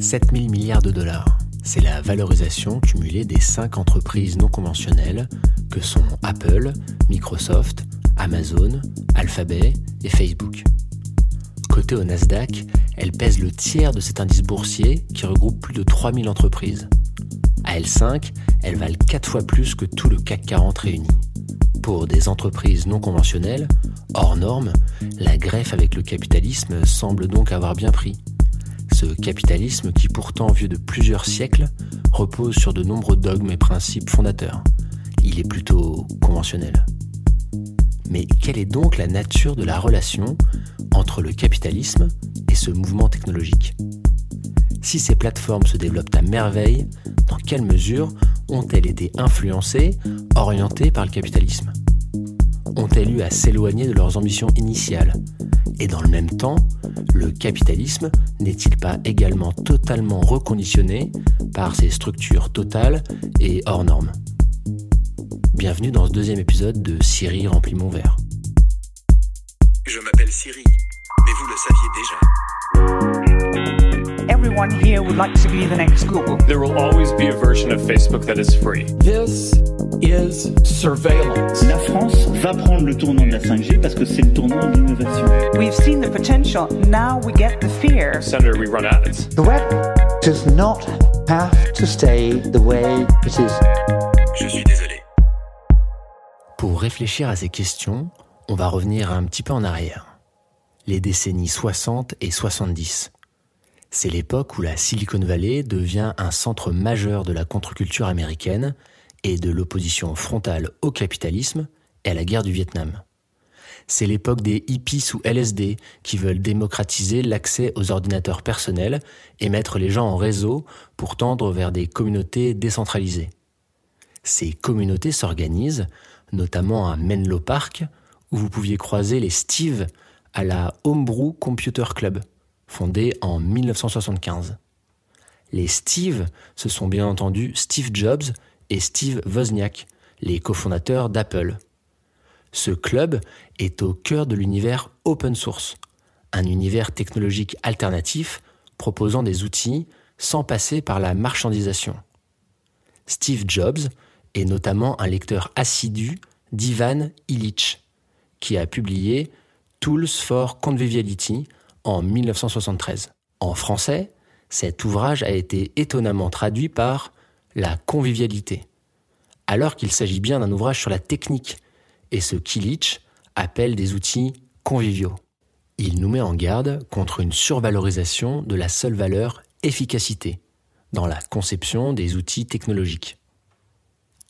7000 milliards de dollars. C'est la valorisation cumulée des cinq entreprises non conventionnelles que sont Apple, Microsoft, Amazon, Alphabet et Facebook. Côté au Nasdaq, elle pèse le tiers de cet indice boursier qui regroupe plus de 3000 entreprises. À L5, elles valent 4 fois plus que tout le CAC 40 réuni. Pour des entreprises non conventionnelles, hors normes, la greffe avec le capitalisme semble donc avoir bien pris. Ce capitalisme qui pourtant vieux de plusieurs siècles repose sur de nombreux dogmes et principes fondateurs. Il est plutôt conventionnel. Mais quelle est donc la nature de la relation entre le capitalisme et ce mouvement technologique? Si ces plateformes se développent à merveille, dans quelle mesure ont-elles été influencées, orientées par le capitalisme? Ont-elles eu à s'éloigner de leurs ambitions initiales Et dans le même temps, le capitalisme n'est-il pas également totalement reconditionné par ses structures totales et hors normes? Bienvenue dans ce deuxième épisode de Siri remplit mon verre. Je m'appelle Siri, mais vous le saviez déjà. Everyone here would like to be the next Google. There will always be a version of Facebook that is free. This is surveillance. La France va prendre le tournant de la 5G parce que c'est le tournant de l'innovation. We've seen the potential, now we get the fear. Senator, we run ads. The web does not have to stay the way it is. Je suis désolé. Pour réfléchir à ces questions, on va revenir un petit peu en arrière. Les décennies 60 et 70. C'est l'époque où la Silicon Valley devient un centre majeur de la contre-culture américaine et de l'opposition frontale au capitalisme et à la guerre du Vietnam. C'est l'époque des hippies sous LSD qui veulent démocratiser l'accès aux ordinateurs personnels et mettre les gens en réseau pour tendre vers des communautés décentralisées. Ces communautés s'organisent notamment à Menlo Park, où vous pouviez croiser les Steve à la Homebrew Computer Club, fondée en 1975. Les Steve, ce sont bien entendu Steve Jobs et Steve Wozniak, les cofondateurs d'Apple. Ce club est au cœur de l'univers open source, un univers technologique alternatif proposant des outils sans passer par la marchandisation. Steve Jobs et notamment un lecteur assidu d'Ivan Illich, qui a publié Tools for Conviviality en 1973. En français, cet ouvrage a été étonnamment traduit par la convivialité, alors qu'il s'agit bien d'un ouvrage sur la technique et ce qu'Illich appelle des outils conviviaux. Il nous met en garde contre une survalorisation de la seule valeur efficacité dans la conception des outils technologiques.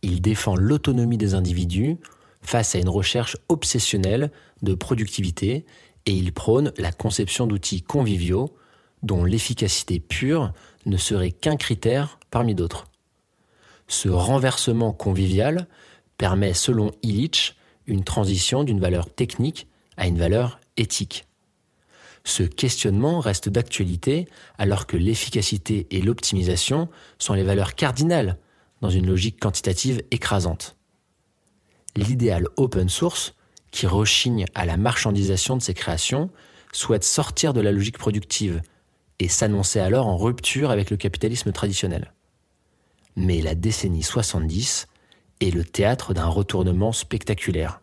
Il défend l'autonomie des individus face à une recherche obsessionnelle de productivité et il prône la conception d'outils conviviaux dont l'efficacité pure ne serait qu'un critère parmi d'autres. Ce renversement convivial permet, selon Illich, une transition d'une valeur technique à une valeur éthique. Ce questionnement reste d'actualité alors que l'efficacité et l'optimisation sont les valeurs cardinales dans une logique quantitative écrasante. L'idéal open source, qui rechigne à la marchandisation de ses créations, souhaite sortir de la logique productive et s'annoncer alors en rupture avec le capitalisme traditionnel. Mais la décennie 70 est le théâtre d'un retournement spectaculaire,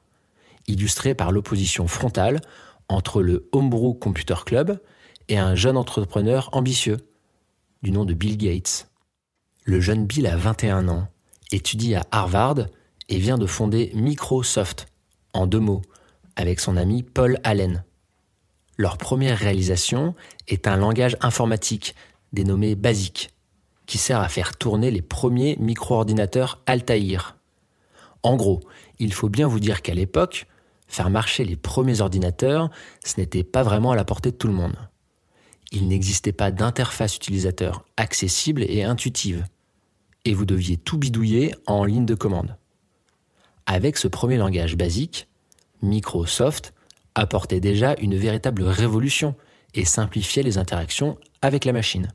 illustré par l'opposition frontale entre le Homebrew Computer Club et un jeune entrepreneur ambitieux, du nom de Bill Gates. Le jeune Bill a 21 ans, étudie à Harvard et vient de fonder Microsoft, en deux mots, avec son ami Paul Allen. Leur première réalisation est un langage informatique dénommé BASIC, qui sert à faire tourner les premiers micro-ordinateurs Altair. En gros, il faut bien vous dire qu'à l'époque, faire marcher les premiers ordinateurs, ce n'était pas vraiment à la portée de tout le monde. Il n'existait pas d'interface utilisateur accessible et intuitive et vous deviez tout bidouiller en ligne de commande. Avec ce premier langage basique, Microsoft apportait déjà une véritable révolution et simplifiait les interactions avec la machine.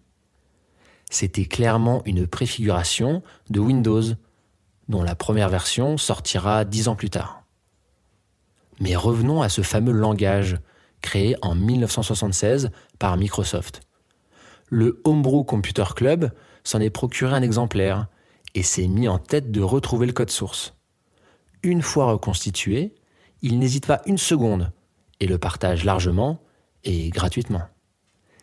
C'était clairement une préfiguration de Windows, dont la première version sortira dix ans plus tard. Mais revenons à ce fameux langage créé en 1976 par Microsoft. Le Homebrew Computer Club s'en est procuré un exemplaire et s'est mis en tête de retrouver le code source. Une fois reconstitué, il n'hésite pas une seconde et le partage largement et gratuitement.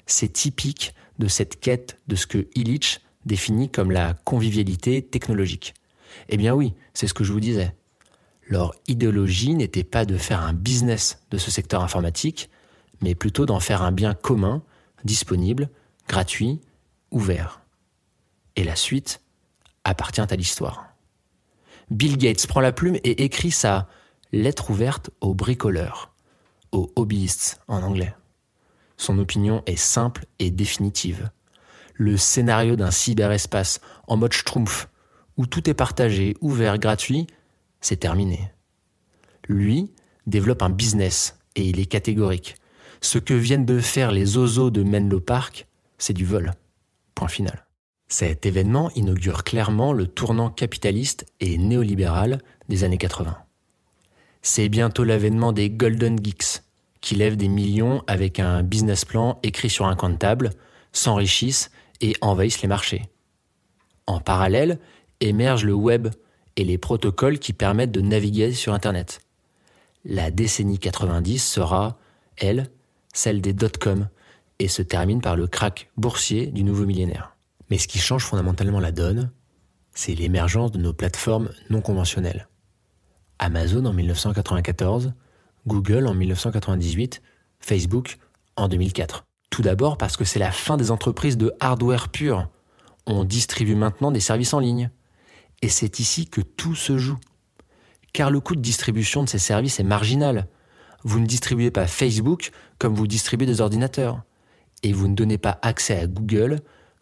C'est typique de cette quête de ce que Illich définit comme la convivialité technologique. Eh bien oui, c'est ce que je vous disais. Leur idéologie n'était pas de faire un business de ce secteur informatique, mais plutôt d'en faire un bien commun, disponible, gratuit, ouvert. Et la suite appartient à l'histoire. Bill Gates prend la plume et écrit sa lettre ouverte aux bricoleurs, aux hobbyistes en anglais. Son opinion est simple et définitive. Le scénario d'un cyberespace en mode schtroumpf, où tout est partagé, ouvert, gratuit, c'est terminé. Lui développe un business et il est catégorique. Ce que viennent de faire les oiseaux de Menlo Park, c'est du vol. Point final. Cet événement inaugure clairement le tournant capitaliste et néolibéral des années 80. C'est bientôt l'avènement des Golden Geeks, qui lèvent des millions avec un business plan écrit sur un coin de table, s'enrichissent et envahissent les marchés. En parallèle, émerge le web et les protocoles qui permettent de naviguer sur Internet. La décennie 90 sera, elle, celle des dot-com et se termine par le crack boursier du nouveau millénaire. Mais ce qui change fondamentalement la donne, c'est l'émergence de nos plateformes non conventionnelles. Amazon en 1994, Google en 1998, Facebook en 2004. Tout d'abord parce que c'est la fin des entreprises de hardware pur. On distribue maintenant des services en ligne. Et c'est ici que tout se joue. Car le coût de distribution de ces services est marginal. Vous ne distribuez pas Facebook comme vous distribuez des ordinateurs. Et vous ne donnez pas accès à Google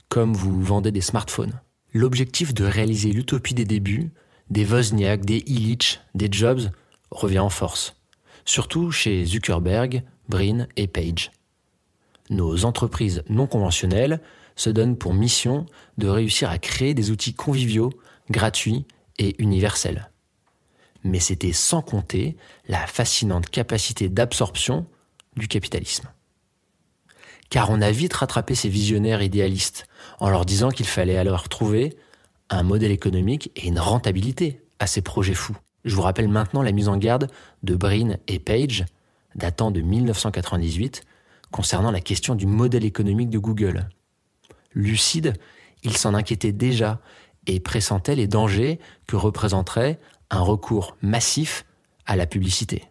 comme vous vendez des smartphones. L'objectif de réaliser l'utopie des débuts, des Wozniak, des Illich, des Jobs, revient en force. Surtout chez Zuckerberg, Brin et Page. Nos entreprises non conventionnelles se donnent pour mission de réussir à créer des outils conviviaux gratuit et universel. Mais c'était sans compter la fascinante capacité d'absorption du capitalisme. Car on a vite rattrapé ces visionnaires idéalistes en leur disant qu'il fallait alors trouver un modèle économique et une rentabilité à ces projets fous. Je vous rappelle maintenant la mise en garde de Brin et Page, datant de 1998, concernant la question du modèle économique de Google. Lucide, ils s'en inquiétaient déjà et pressentait les dangers que représenterait un recours massif à la publicité.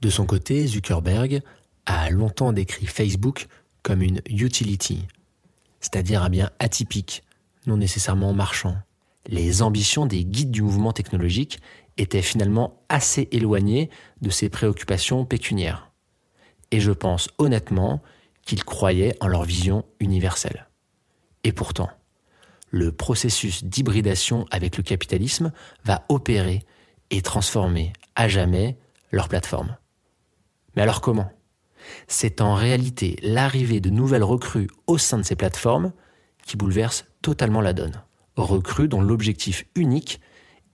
De son côté, Zuckerberg a longtemps décrit Facebook comme une utility, c'est-à-dire un bien atypique, non nécessairement marchand. Les ambitions des guides du mouvement technologique étaient finalement assez éloignées de ses préoccupations pécuniaires. Et je pense honnêtement qu'ils croyaient en leur vision universelle. Et pourtant, le processus d'hybridation avec le capitalisme va opérer et transformer à jamais leur plateforme. Mais alors comment? C'est en réalité l'arrivée de nouvelles recrues au sein de ces plateformes qui bouleverse totalement la donne. Recrues dont l'objectif unique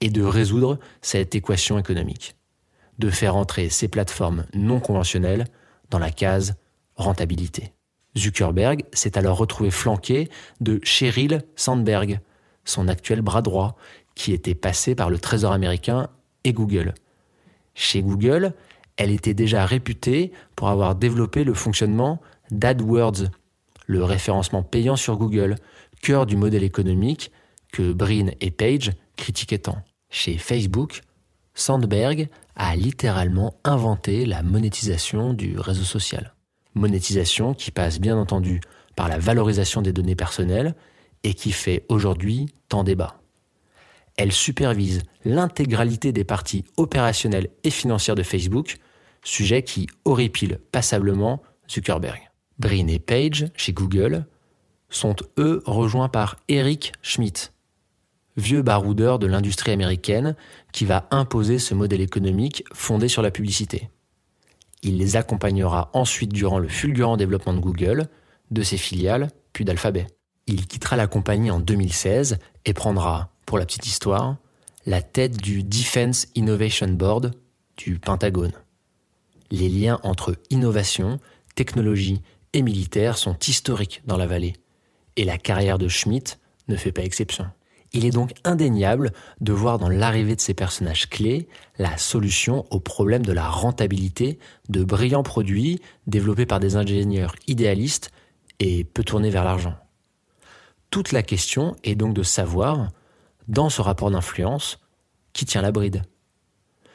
est de résoudre cette équation économique, de faire entrer ces plateformes non conventionnelles dans la case rentabilité. Zuckerberg s'est alors retrouvé flanqué de Sheryl Sandberg, son actuel bras droit, qui était passé par le Trésor américain et Google. Chez Google, elle était déjà réputée pour avoir développé le fonctionnement d'AdWords, le référencement payant sur Google, cœur du modèle économique que Brin et Page critiquaient tant. Chez Facebook, Sandberg a littéralement inventé la monétisation du réseau social monétisation qui passe bien entendu par la valorisation des données personnelles et qui fait aujourd'hui tant débat. Elle supervise l'intégralité des parties opérationnelles et financières de Facebook, sujet qui horripile passablement Zuckerberg. Brin et Page, chez Google, sont eux rejoints par Eric Schmidt, vieux baroudeur de l'industrie américaine qui va imposer ce modèle économique fondé sur la publicité. Il les accompagnera ensuite durant le fulgurant développement de Google, de ses filiales, puis d'Alphabet. Il quittera la compagnie en 2016 et prendra, pour la petite histoire, la tête du Defense Innovation Board du Pentagone. Les liens entre innovation, technologie et militaire sont historiques dans la vallée, Et la carrière de Schmidt ne fait pas exception. Il est donc indéniable de voir dans l'arrivée de ces personnages clés la solution au problème de la rentabilité de brillants produits développés par des ingénieurs idéalistes et peu tournés vers l'argent. Toute la question est donc de savoir, dans ce rapport d'influence, qui tient la bride.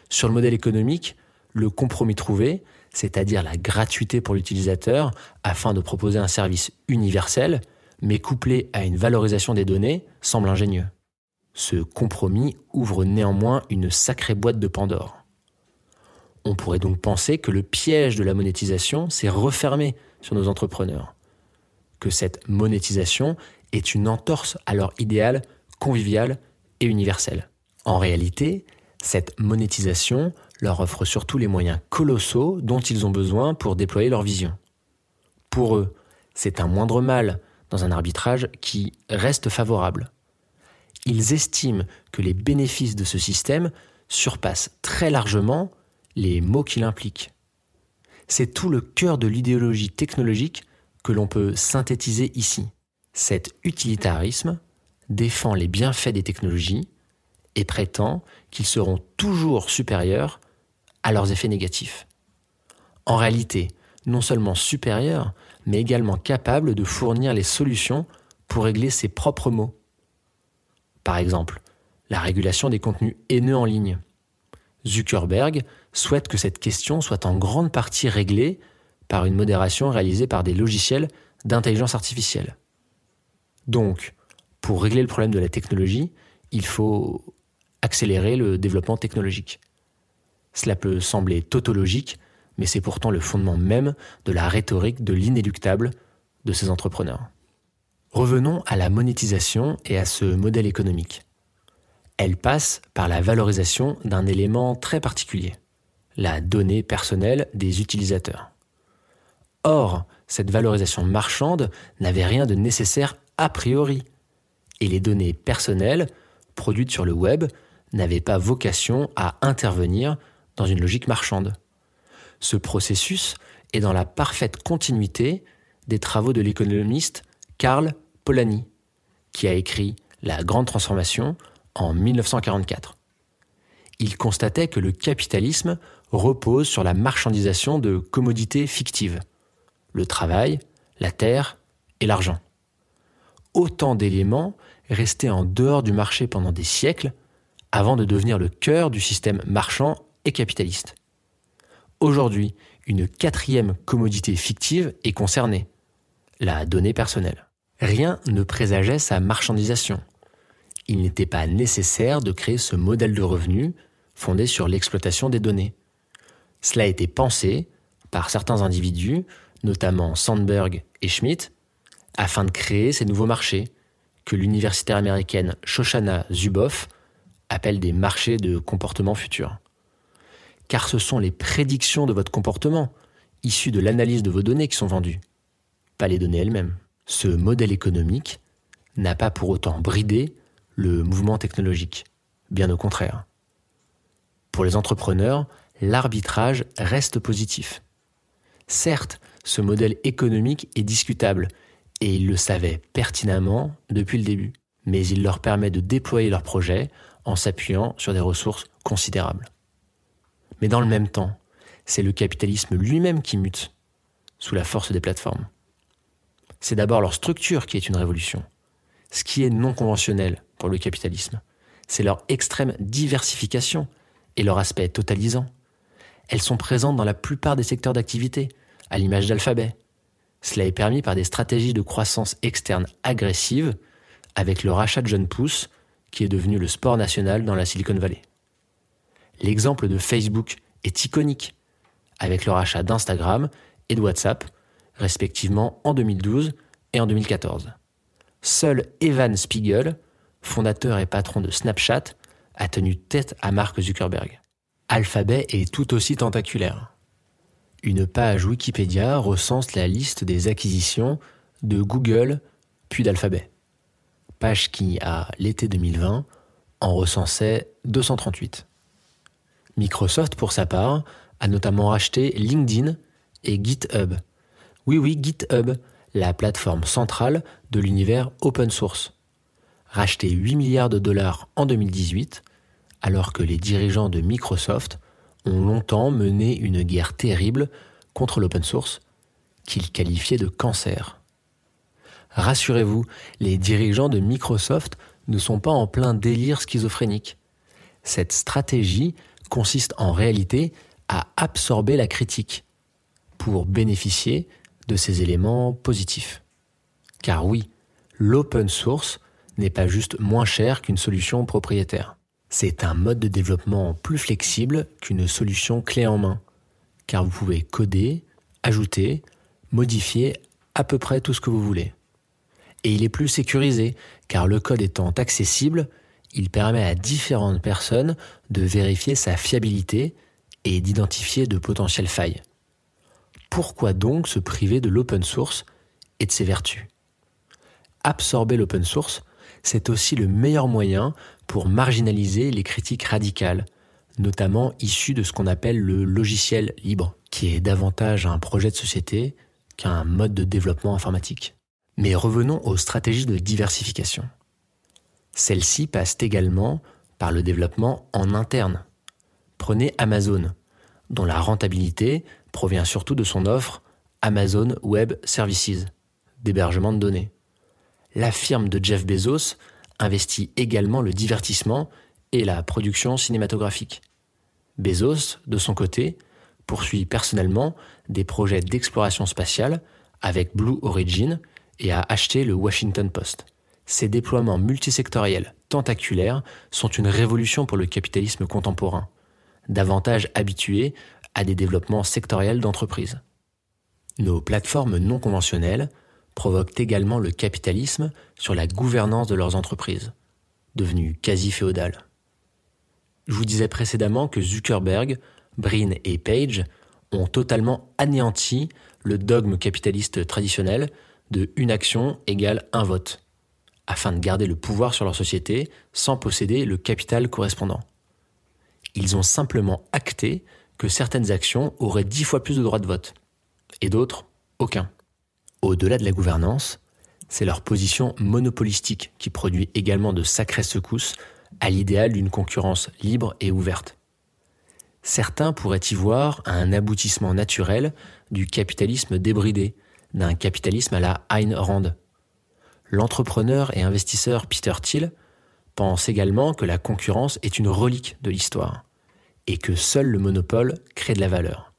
Sur le modèle économique, le compromis trouvé, c'est-à-dire la gratuité pour l'utilisateur afin de proposer un service universel, mais couplé à une valorisation des données, semble ingénieux. Ce compromis ouvre néanmoins une sacrée boîte de Pandore. On pourrait donc penser que le piège de la monétisation s'est refermé sur nos entrepreneurs, que cette monétisation est une entorse à leur idéal convivial et universel. En réalité, cette monétisation leur offre surtout les moyens colossaux dont ils ont besoin pour déployer leur vision. Pour eux, c'est un moindre mal dans un arbitrage qui reste favorable. Ils estiment que les bénéfices de ce système surpassent très largement les maux qu'il implique. C'est tout le cœur de l'idéologie technologique que l'on peut synthétiser ici. Cet utilitarisme défend les bienfaits des technologies et prétend qu'ils seront toujours supérieurs à leurs effets négatifs. En réalité, non seulement supérieurs, mais également capables de fournir les solutions pour régler ses propres maux. Par exemple, la régulation des contenus haineux en ligne. Zuckerberg souhaite que cette question soit en grande partie réglée par une modération réalisée par des logiciels d'intelligence artificielle. Donc, pour régler le problème de la technologie, il faut accélérer le développement technologique. Cela peut sembler tautologique, mais c'est pourtant le fondement même de la rhétorique de l'inéluctable de ces entrepreneurs. Revenons à la monétisation et à ce modèle économique. Elle passe par la valorisation d'un élément très particulier, la donnée personnelle des utilisateurs. Or, cette valorisation marchande n'avait rien de nécessaire a priori, et les données personnelles produites sur le web n'avaient pas vocation à intervenir dans une logique marchande. Ce processus est dans la parfaite continuité des travaux de l'économiste Karl Polanyi, qui a écrit La Grande Transformation en 1944. Il constatait que le capitalisme repose sur la marchandisation de commodités fictives, le travail, la terre et l'argent. Autant d'éléments restés en dehors du marché pendant des siècles avant de devenir le cœur du système marchand et capitaliste. Aujourd'hui, une quatrième commodité fictive est concernée, la donnée personnelle. Rien ne présageait sa marchandisation. Il n'était pas nécessaire de créer ce modèle de revenu fondé sur l'exploitation des données. Cela a été pensé par certains individus, notamment Sandberg et Schmidt, afin de créer ces nouveaux marchés que l'universitaire américaine Shoshana Zuboff appelle des marchés de comportement futur car ce sont les prédictions de votre comportement, issues de l'analyse de vos données qui sont vendues, pas les données elles-mêmes. Ce modèle économique n'a pas pour autant bridé le mouvement technologique, bien au contraire. Pour les entrepreneurs, l'arbitrage reste positif. Certes, ce modèle économique est discutable, et ils le savaient pertinemment depuis le début, mais il leur permet de déployer leurs projets en s'appuyant sur des ressources considérables. Mais dans le même temps, c'est le capitalisme lui-même qui mute, sous la force des plateformes. C'est d'abord leur structure qui est une révolution. Ce qui est non conventionnel pour le capitalisme, c'est leur extrême diversification et leur aspect totalisant. Elles sont présentes dans la plupart des secteurs d'activité, à l'image d'Alphabet. Cela est permis par des stratégies de croissance externe agressives, avec le rachat de John Pousse, qui est devenu le sport national dans la Silicon Valley. L'exemple de Facebook est iconique, avec le rachat d'Instagram et de WhatsApp, respectivement en 2012 et en 2014. Seul Evan Spiegel, fondateur et patron de Snapchat, a tenu tête à Mark Zuckerberg. Alphabet est tout aussi tentaculaire. Une page Wikipédia recense la liste des acquisitions de Google puis d'Alphabet. Page qui, à l'été 2020, en recensait 238. Microsoft, pour sa part, a notamment racheté LinkedIn et GitHub. Oui, oui, GitHub, la plateforme centrale de l'univers open source. Racheté 8 milliards de dollars en 2018, alors que les dirigeants de Microsoft ont longtemps mené une guerre terrible contre l'open source, qu'ils qualifiaient de cancer. Rassurez-vous, les dirigeants de Microsoft ne sont pas en plein délire schizophrénique. Cette stratégie consiste en réalité à absorber la critique pour bénéficier de ces éléments positifs. Car oui, l'open source n'est pas juste moins cher qu'une solution propriétaire. C'est un mode de développement plus flexible qu'une solution clé en main, car vous pouvez coder, ajouter, modifier à peu près tout ce que vous voulez. Et il est plus sécurisé, car le code étant accessible, il permet à différentes personnes de vérifier sa fiabilité et d'identifier de potentielles failles. Pourquoi donc se priver de l'open source et de ses vertus? Absorber l'open source, c'est aussi le meilleur moyen pour marginaliser les critiques radicales, notamment issues de ce qu'on appelle le logiciel libre, qui est davantage un projet de société qu'un mode de développement informatique. Mais revenons aux stratégies de diversification. Celles-ci passent également par le développement en interne. Prenez Amazon, dont la rentabilité provient surtout de son offre Amazon Web Services, d'hébergement de données. La firme de Jeff Bezos investit également le divertissement et la production cinématographique. Bezos, de son côté, poursuit personnellement des projets d'exploration spatiale avec Blue Origin et a acheté le Washington Post. Ces déploiements multisectoriels tentaculaires sont une révolution pour le capitalisme contemporain, davantage habitué à des développements sectoriels d'entreprises. Nos plateformes non conventionnelles provoquent également le capitalisme sur la gouvernance de leurs entreprises, devenues quasi féodales. Je vous disais précédemment que Zuckerberg, Brin et Page ont totalement anéanti le dogme capitaliste traditionnel de une action égale un vote, afin de garder le pouvoir sur leur société sans posséder le capital correspondant. Ils ont simplement acté que certaines actions auraient dix fois plus de droits de vote, et d'autres, aucun. Au-delà de la gouvernance, c'est leur position monopolistique qui produit également de sacrées secousses à l'idéal d'une concurrence libre et ouverte. Certains pourraient y voir un aboutissement naturel du capitalisme débridé, d'un capitalisme à la Ayn Rand. L'entrepreneur et investisseur Peter Thiel pense également que la concurrence est une relique de l'histoire et que seul le monopole crée de la valeur.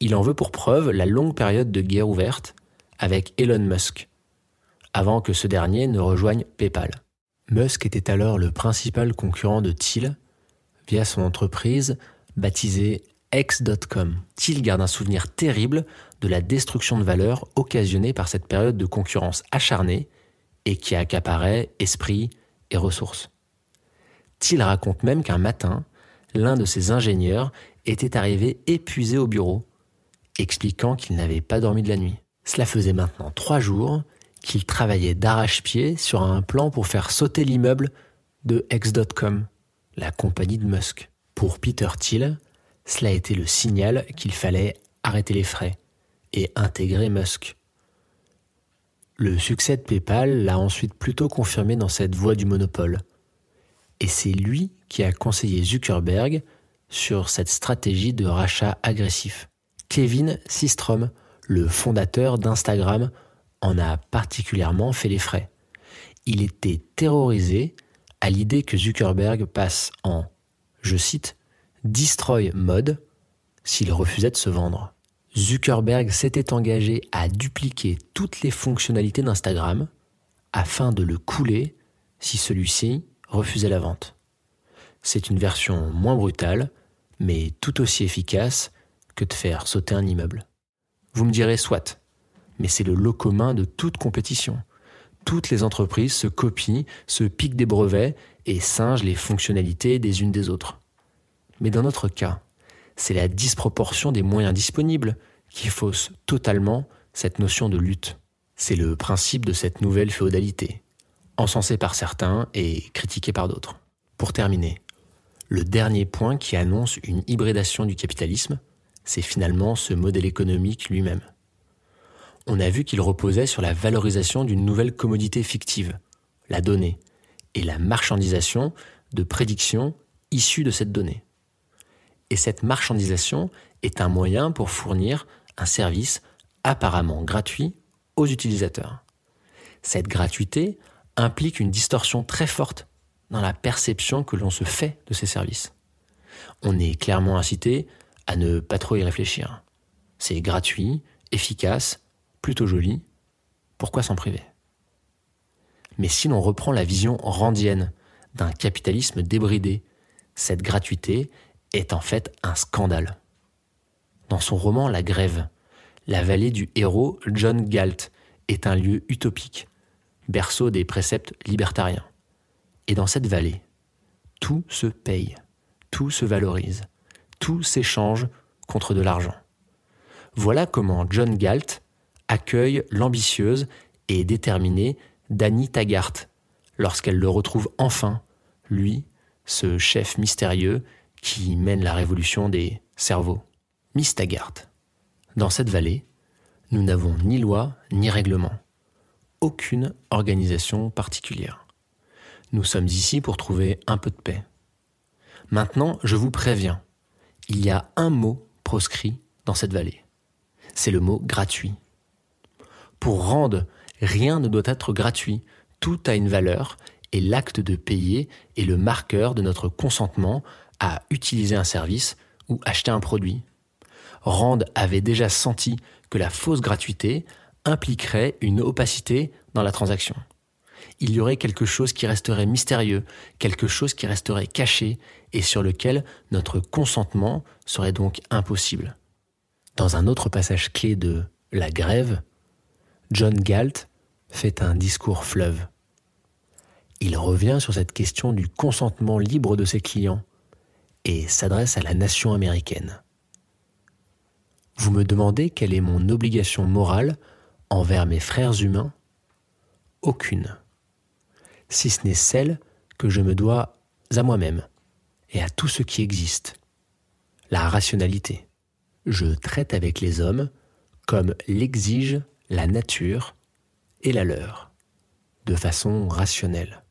Il en veut pour preuve la longue période de guerre ouverte avec Elon Musk, avant que ce dernier ne rejoigne PayPal. Musk était alors le principal concurrent de Thiel via son entreprise baptisée X.com. Thiel garde un souvenir terrible de la destruction de valeur occasionnée par cette période de concurrence acharnée et qui accaparait esprit et ressources. Thiel raconte même qu'un matin, l'un de ses ingénieurs était arrivé épuisé au bureau, expliquant qu'il n'avait pas dormi de la nuit. Cela faisait maintenant trois jours qu'il travaillait d'arrache-pied sur un plan pour faire sauter l'immeuble de X.com, la compagnie de Musk. Pour Peter Thiel, cela été le signal qu'il fallait arrêter les frais et intégrer Musk. Le succès de PayPal l'a ensuite plutôt confirmé dans cette voie du monopole. Et c'est lui qui a conseillé Zuckerberg sur cette stratégie de rachat agressif. Kevin Systrom, le fondateur d'Instagram, en a particulièrement fait les frais. Il était terrorisé à l'idée que Zuckerberg passe en, je cite, destroy mode s'il refusait de se vendre. Zuckerberg s'était engagé à dupliquer toutes les fonctionnalités d'Instagram afin de le couler si celui-ci refusait la vente. C'est une version moins brutale, mais tout aussi efficace que de faire sauter un immeuble. Vous me direz soit, mais c'est le lot commun de toute compétition. Toutes les entreprises se copient, se piquent des brevets et singent les fonctionnalités des unes des autres. Mais dans notre cas, c'est la disproportion des moyens disponibles qui fausse totalement cette notion de lutte. C'est le principe de cette nouvelle féodalité, encensée par certains et critiquée par d'autres. Pour terminer, le dernier point qui annonce une hybridation du capitalisme, c'est finalement ce modèle économique lui-même. on a vu qu'il reposait sur la valorisation d'une nouvelle commodité fictive, la donnée, et la marchandisation de prédictions issues de cette donnée. Et cette marchandisation est un moyen pour fournir un service apparemment gratuit aux utilisateurs. Cette gratuité implique une distorsion très forte dans la perception que l'on se fait de ces services. On est clairement incité à ne pas trop y réfléchir. C'est gratuit, efficace, plutôt joli. Pourquoi s'en priver? Mais si l'on reprend la vision randienne d'un capitalisme débridé, cette gratuité est en fait un scandale. Dans son roman La Grève, la vallée du héros John Galt est un lieu utopique, berceau des préceptes libertariens. Et dans cette vallée, tout se paye, tout se valorise, tout s'échange contre de l'argent. Voilà comment John Galt accueille l'ambitieuse et déterminée Danny Taggart lorsqu'elle le retrouve enfin, lui, ce chef mystérieux qui mène la révolution des cerveaux. Miss Taggart. Dans cette vallée, nous n'avons ni loi ni règlement, aucune organisation particulière. Nous sommes ici pour trouver un peu de paix. Maintenant, je vous préviens, il y a un mot proscrit dans cette vallée. C'est le mot gratuit. Pour rendre, rien ne doit être gratuit, tout a une valeur, et l'acte de payer est le marqueur de notre consentement à utiliser un service ou acheter un produit. Rand avait déjà senti que la fausse gratuité impliquerait une opacité dans la transaction. Il y aurait quelque chose qui resterait mystérieux, quelque chose qui resterait caché et sur lequel notre consentement serait donc impossible. Dans un autre passage clé de La Grève, John Galt fait un discours fleuve. Il revient sur cette question du consentement libre de ses clients et s'adresse à la nation américaine. Vous me demandez quelle est mon obligation morale envers mes frères humains? Aucune, si ce n'est celle que je me dois à moi-même et à tout ce qui existe, la rationalité. Je traite avec les hommes comme l'exige la nature et la leur, de façon rationnelle.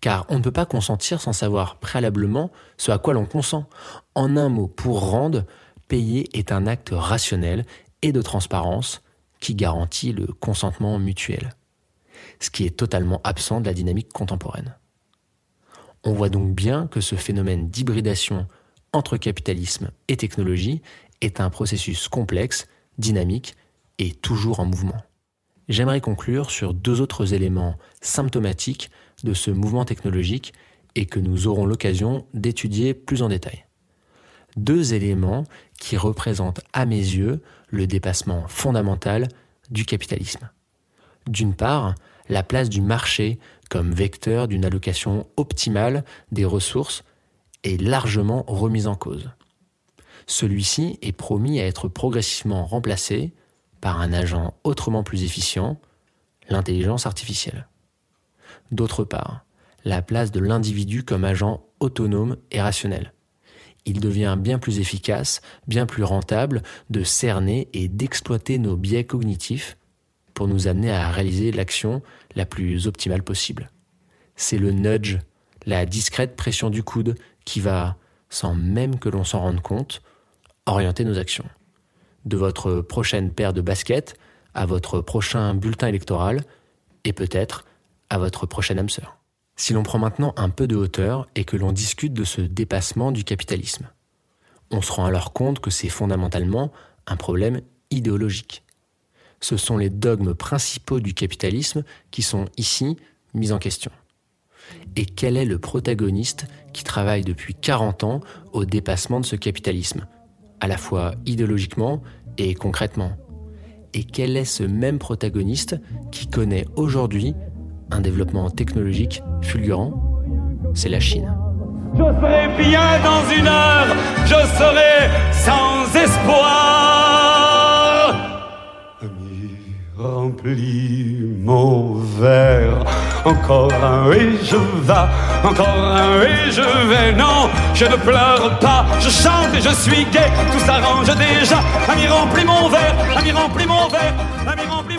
Car on ne peut pas consentir sans savoir préalablement ce à quoi l'on consent. En un mot, pour rendre, payer est un acte rationnel et de transparence qui garantit le consentement mutuel, ce qui est totalement absent de la dynamique contemporaine. On voit donc bien que ce phénomène d'hybridation entre capitalisme et technologie est un processus complexe, dynamique et toujours en mouvement. J'aimerais conclure sur deux autres éléments symptomatiques de ce mouvement technologique et que nous aurons l'occasion d'étudier plus en détail. Deux éléments qui représentent à mes yeux le dépassement fondamental du capitalisme. D'une part, la place du marché comme vecteur d'une allocation optimale des ressources est largement remise en cause. Celui-ci est promis à être progressivement remplacé par un agent autrement plus efficient, l'intelligence artificielle. D'autre part, la place de l'individu comme agent autonome et rationnel. Il devient bien plus efficace, bien plus rentable de cerner et d'exploiter nos biais cognitifs pour nous amener à réaliser l'action la plus optimale possible. C'est le nudge, la discrète pression du coude qui va, sans même que l'on s'en rende compte, orienter nos actions. De votre prochaine paire de baskets à votre prochain bulletin électoral et peut-être à votre prochaine âme sœur. Si l'on prend maintenant un peu de hauteur et que l'on discute de ce dépassement du capitalisme, on se rend alors compte que c'est fondamentalement un problème idéologique ce sont les dogmes principaux du capitalisme qui sont ici mis en question. Et quel est le protagoniste qui travaille depuis 40 ans au dépassement de ce capitalisme, à la fois idéologiquement et concrètement? Et quel est ce même protagoniste qui connaît aujourd'hui un développement technologique fulgurant C'est la Chine. Je serai bien dans une heure, je serai sans espoir. Remplis mon verre, encore un et je vais, encore un et je vais. Non, je ne pleure pas, je chante et je suis gai, tout s'arrange déjà. Ami, remplis mon verre, ami, remplis mon verre, ami, remplis